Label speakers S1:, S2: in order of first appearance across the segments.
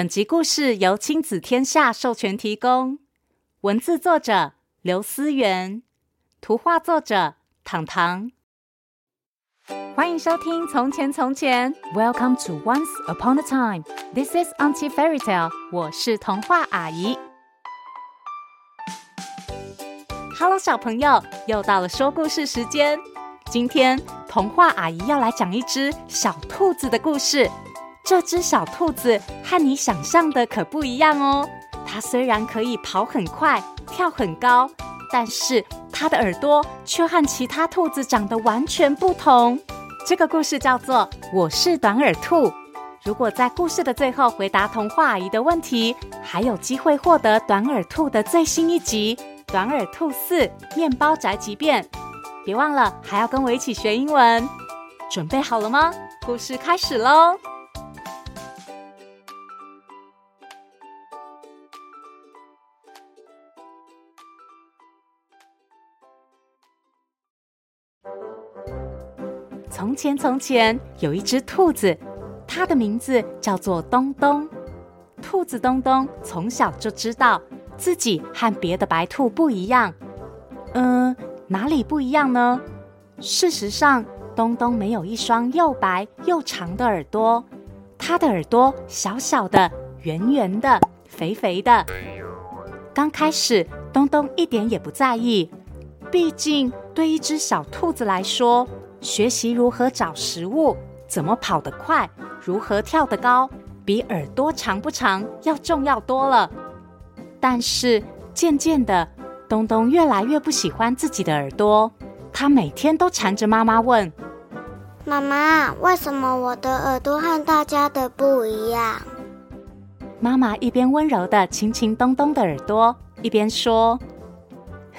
S1: 本集故事由亲子天下授权提供，文字作者刘思源，图画作者糖糖。欢迎收听《从前从前》，Welcome to Once Upon a Time。This is Auntie Fairy Tale，我是童话阿姨。Hello，小朋友，又到了说故事时间。今天童话阿姨要来讲一只小兔子的故事。这只小兔子和你想象的可不一样哦。它虽然可以跑很快、跳很高，但是它的耳朵却和其他兔子长得完全不同。这个故事叫做《我是短耳兔》。如果在故事的最后回答童话阿姨的问题，还有机会获得短耳兔的最新一集《短耳兔四：面包宅急便》。别忘了还要跟我一起学英文。准备好了吗？故事开始喽！前，从前有一只兔子，它的名字叫做东东。兔子东东从小就知道自己和别的白兔不一样。嗯，哪里不一样呢？事实上，东东没有一双又白又长的耳朵，它的耳朵小小的、圆圆的、肥肥的。刚开始，东东一点也不在意，毕竟对一只小兔子来说，学习如何找食物，怎么跑得快，如何跳得高，比耳朵长不长要重要多了。但是渐渐的，东东越来越不喜欢自己的耳朵，他每天都缠着妈妈问：“
S2: 妈妈，为什么我的耳朵和大家的不一样？”
S1: 妈妈一边温柔地亲亲东东的耳朵，一边说：“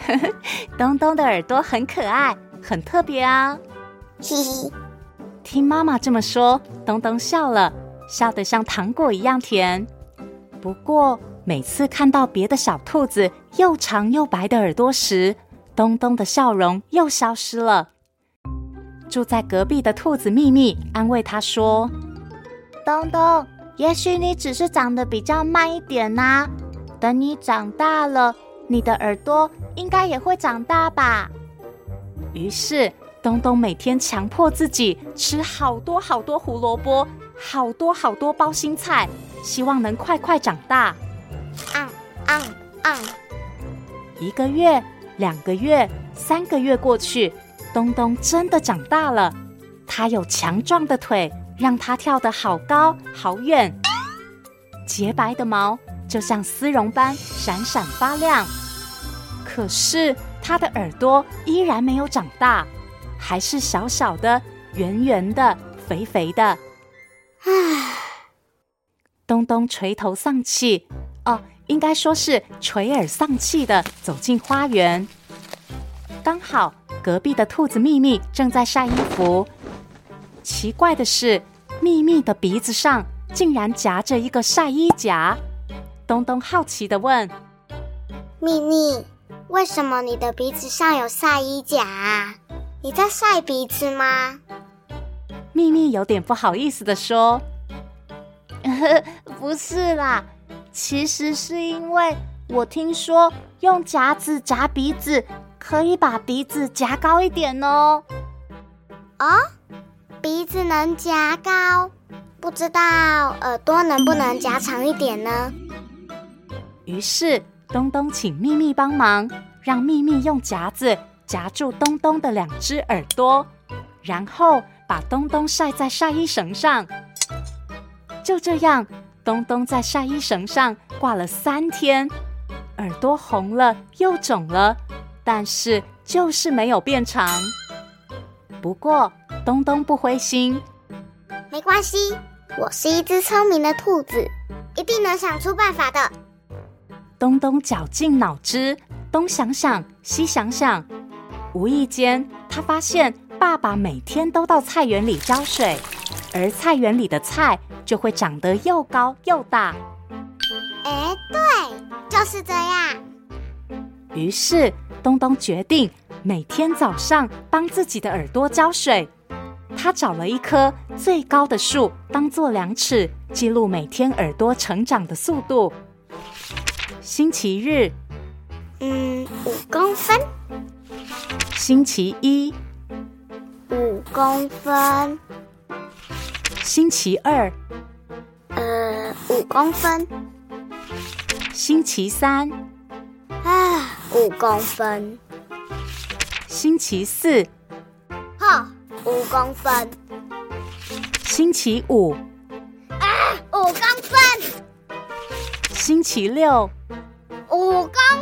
S1: 呵呵，东东的耳朵很可爱，很特别啊。”
S2: 嘻嘻，
S1: 听妈妈这么说，东东笑了，笑得像糖果一样甜。不过，每次看到别的小兔子又长又白的耳朵时，东东的笑容又消失了。住在隔壁的兔子秘密安慰他说：“
S3: 东东，也许你只是长得比较慢一点呐，等你长大了，你的耳朵应该也会长大吧。”
S1: 于是。东东每天强迫自己吃好多好多胡萝卜，好多好多包心菜，希望能快快长大。
S2: 啊啊啊！
S1: 一个月、两个月、三个月过去，东东真的长大了。他有强壮的腿，让他跳得好高好远。洁白的毛就像丝绒般闪闪发亮。可是他的耳朵依然没有长大。还是小小的、圆圆的、肥肥的。
S2: 唉，
S1: 东东垂头丧气，哦，应该说是垂耳丧气的走进花园。刚好隔壁的兔子秘密正在晒衣服。奇怪的是，秘密的鼻子上竟然夹着一个晒衣夹。东东好奇的问：“
S2: 秘密，为什么你的鼻子上有晒衣夹啊？”你在晒鼻子吗？
S1: 秘密有点不好意思的说：“
S3: 不是啦，其实是因为我听说用夹子夹鼻子可以把鼻子夹高一点哦。”
S2: 哦，鼻子能夹高，不知道耳朵能不能夹长一点呢？
S1: 于是东东请秘密帮忙，让秘密用夹子。夹住东东的两只耳朵，然后把东东晒在晒衣绳上。就这样，东东在晒衣绳上挂了三天，耳朵红了又肿了，但是就是没有变长。不过东东不灰心，
S2: 没关系，我是一只聪明的兔子，一定能想出办法的。
S1: 东东绞尽脑汁，东想想，西想想。无意间，他发现爸爸每天都到菜园里浇水，而菜园里的菜就会长得又高又大。
S2: 哎，对，就是这样。
S1: 于是，东东决定每天早上帮自己的耳朵浇水。他找了一棵最高的树当做量尺，记录每天耳朵成长的速度。星期日，
S2: 嗯，五公分。
S1: 星期一，
S2: 五公分。
S1: 星期二，
S2: 呃，五公分。
S1: 星期三，
S2: 啊，五公分。
S1: 星期四，
S2: 哈，五公分。
S1: 星期五，
S2: 啊，五公分。
S1: 星期六，
S2: 五公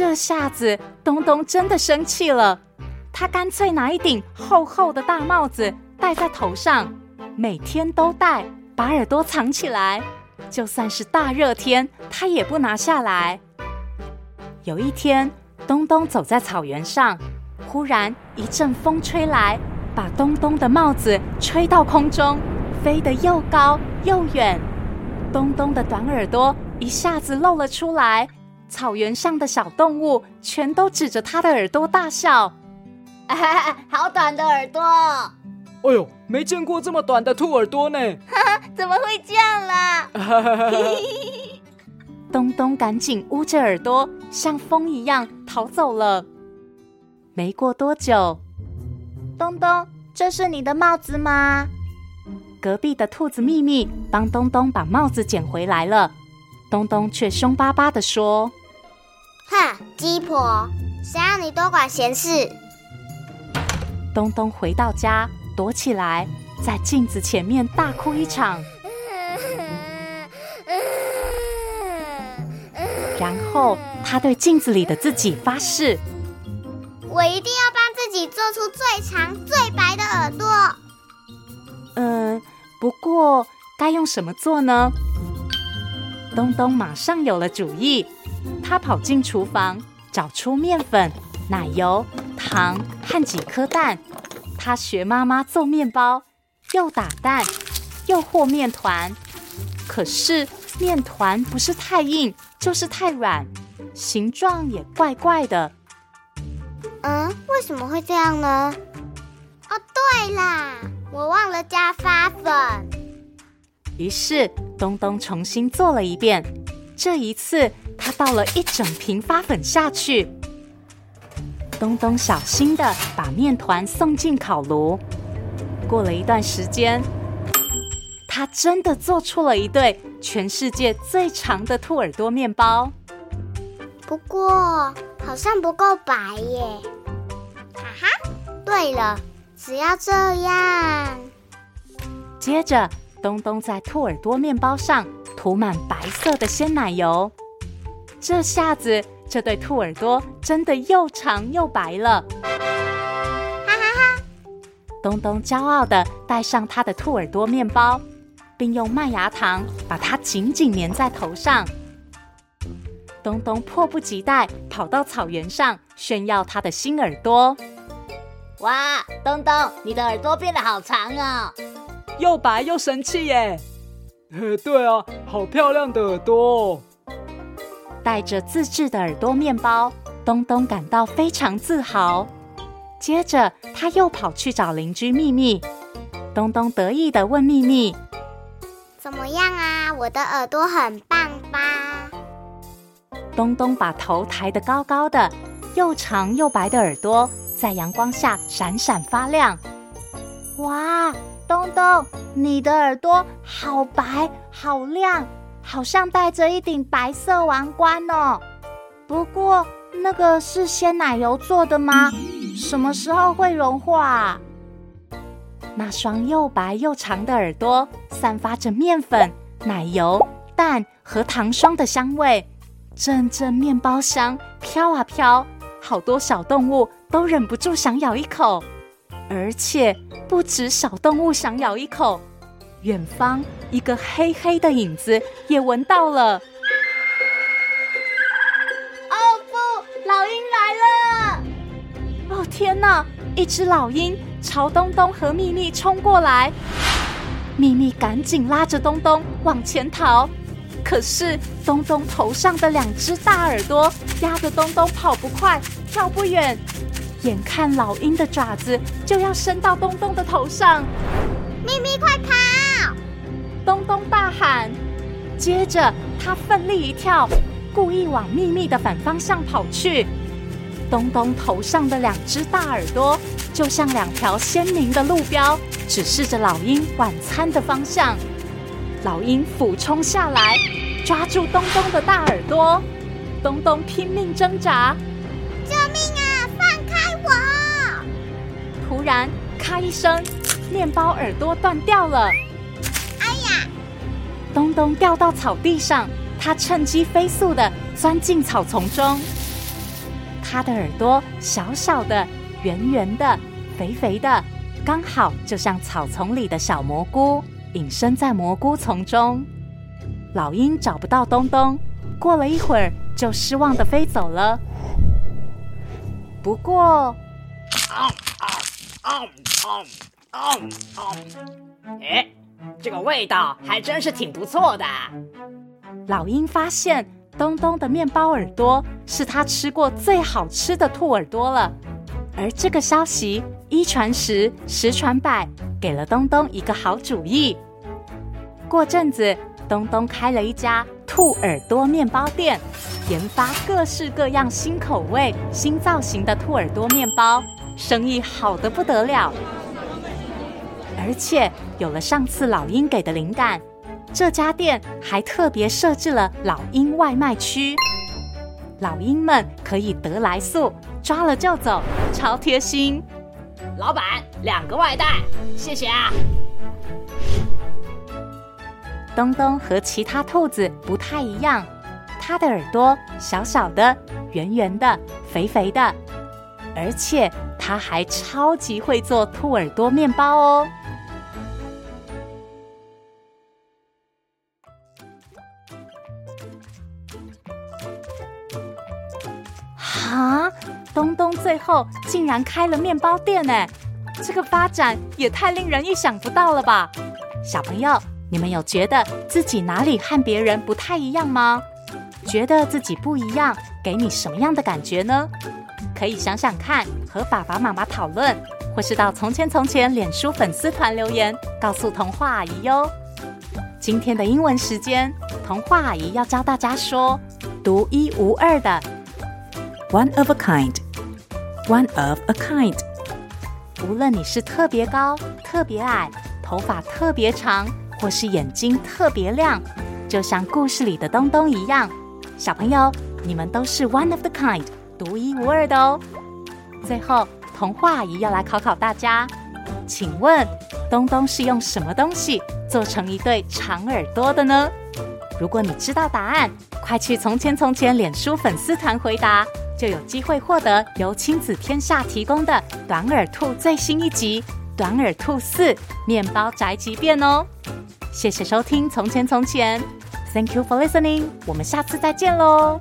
S1: 这下子东东真的生气了，他干脆拿一顶厚厚的大帽子戴在头上，每天都戴，把耳朵藏起来。就算是大热天，他也不拿下来。有一天，东东走在草原上，忽然一阵风吹来，把东东的帽子吹到空中，飞得又高又远。东东的短耳朵一下子露了出来，草原上的小动物全都指着它的耳朵大笑：“
S2: 好短的耳朵！”
S4: 哎呦，没见过这么短的兔耳朵呢！
S2: 哈哈，怎么会这样啦？
S1: 东东赶紧捂着耳朵，像风一样逃走了。没过多久，
S3: 东东，这是你的帽子吗？
S1: 隔壁的兔子秘密帮东东把帽子捡回来了。东东却凶巴巴的说：“
S2: 哼，鸡婆，谁让你多管闲事？”
S1: 东东回到家。躲起来，在镜子前面大哭一场，然后他对镜子里的自己发誓：“
S2: 我一定要帮自己做出最长、最白的耳朵。”
S1: 嗯，不过该用什么做呢？东东马上有了主意，他跑进厨房，找出面粉、奶油、糖和几颗蛋。他学妈妈做面包，又打蛋，又和面团。可是面团不是太硬，就是太软，形状也怪怪的。
S2: 嗯，为什么会这样呢？哦，对啦，我忘了加发粉。
S1: 于是东东重新做了一遍，这一次他倒了一整瓶发粉下去。东东小心的把面团送进烤炉。过了一段时间，他真的做出了一对全世界最长的兔耳朵面包。
S2: 不过好像不够白耶！哈哈，对了，只要这样。
S1: 接着，东东在兔耳朵面包上涂满白色的鲜奶油。这下子。这对兔耳朵真的又长又白了，
S2: 哈哈哈！
S1: 东东骄傲的戴上他的兔耳朵面包，并用麦芽糖把它紧紧粘在头上。东东迫不及待跑到草原上炫耀他的新耳朵。
S5: 哇，东东，你的耳朵变得好长哦，
S4: 又白又神气耶！呃，对啊，好漂亮的耳朵哦。
S1: 带着自制的耳朵面包，东东感到非常自豪。接着，他又跑去找邻居秘密。东东得意的问秘密：“
S2: 怎么样啊？我的耳朵很棒吧？”
S1: 东东把头抬得高高的，又长又白的耳朵在阳光下闪闪发亮。
S3: 哇，东东，你的耳朵好白，好亮！好像戴着一顶白色王冠哦。不过那个是鲜奶油做的吗？什么时候会融化？
S1: 那双又白又长的耳朵散发着面粉、奶油、蛋和糖霜的香味，阵阵面包香飘啊飘，好多小动物都忍不住想咬一口。而且不止小动物想咬一口。远方一个黑黑的影子也闻到了。
S5: 哦不，老鹰来了！
S1: 哦天哪，一只老鹰朝东东和秘密冲过来，秘密赶紧拉着东东往前逃。可是东东头上的两只大耳朵压得东东跑不快，跳不远，眼看老鹰的爪子就要伸到东东的头上，
S2: 咪咪快跑！
S1: 东东大喊。接着他奋力一跳，故意往秘密的反方向跑去。东东头上的两只大耳朵就像两条鲜明的路标，指示着老鹰晚餐的方向。老鹰俯冲下来，抓住东东的大耳朵。东东拼命挣扎，突然，咔一声，面包耳朵断掉了。
S2: 哎呀！
S1: 东东掉到草地上，他趁机飞速的钻进草丛中。他的耳朵小小的、圆圆的、肥肥的，刚好就像草丛里的小蘑菇，隐身在蘑菇丛中。老鹰找不到东东，过了一会儿。就失望的飞走了。不过，
S5: 哎，这个味道还真是挺不错的。
S1: 老鹰发现东东的面包耳朵是他吃过最好吃的兔耳朵了，而这个消息一传十，十传百，给了东东一个好主意。过阵子，东东开了一家兔耳朵面包店。研发各式各样新口味、新造型的兔耳朵面包，生意好的不得了。而且有了上次老鹰给的灵感，这家店还特别设置了老鹰外卖区，老鹰们可以得来速，抓了就走，超贴心。
S5: 老板，两个外带，谢谢啊。
S1: 东东和其他兔子不太一样。它的耳朵小小的、圆圆的、肥肥的，而且它还超级会做兔耳朵面包哦！哈，东东最后竟然开了面包店呢！这个发展也太令人意想不到了吧！小朋友，你们有觉得自己哪里和别人不太一样吗？觉得自己不一样，给你什么样的感觉呢？可以想想看，和爸爸妈妈讨论，或是到“从前从前”脸书粉丝团留言，告诉童话阿姨哟。今天的英文时间，童话阿姨要教大家说“独一无二的 ”，one of a kind，one of a kind。无论你是特别高、特别矮，头发特别长，或是眼睛特别亮，就像故事里的东东一样。小朋友，你们都是 one of the kind，独一无二的哦。最后，童话阿姨要来考考大家，请问东东是用什么东西做成一对长耳朵的呢？如果你知道答案，快去从前从前脸书粉丝团回答，就有机会获得由亲子天下提供的短耳兔最新一集《短耳兔四面包宅急便》哦。谢谢收听《从前从前》。Thank you for listening。我们下次再见喽。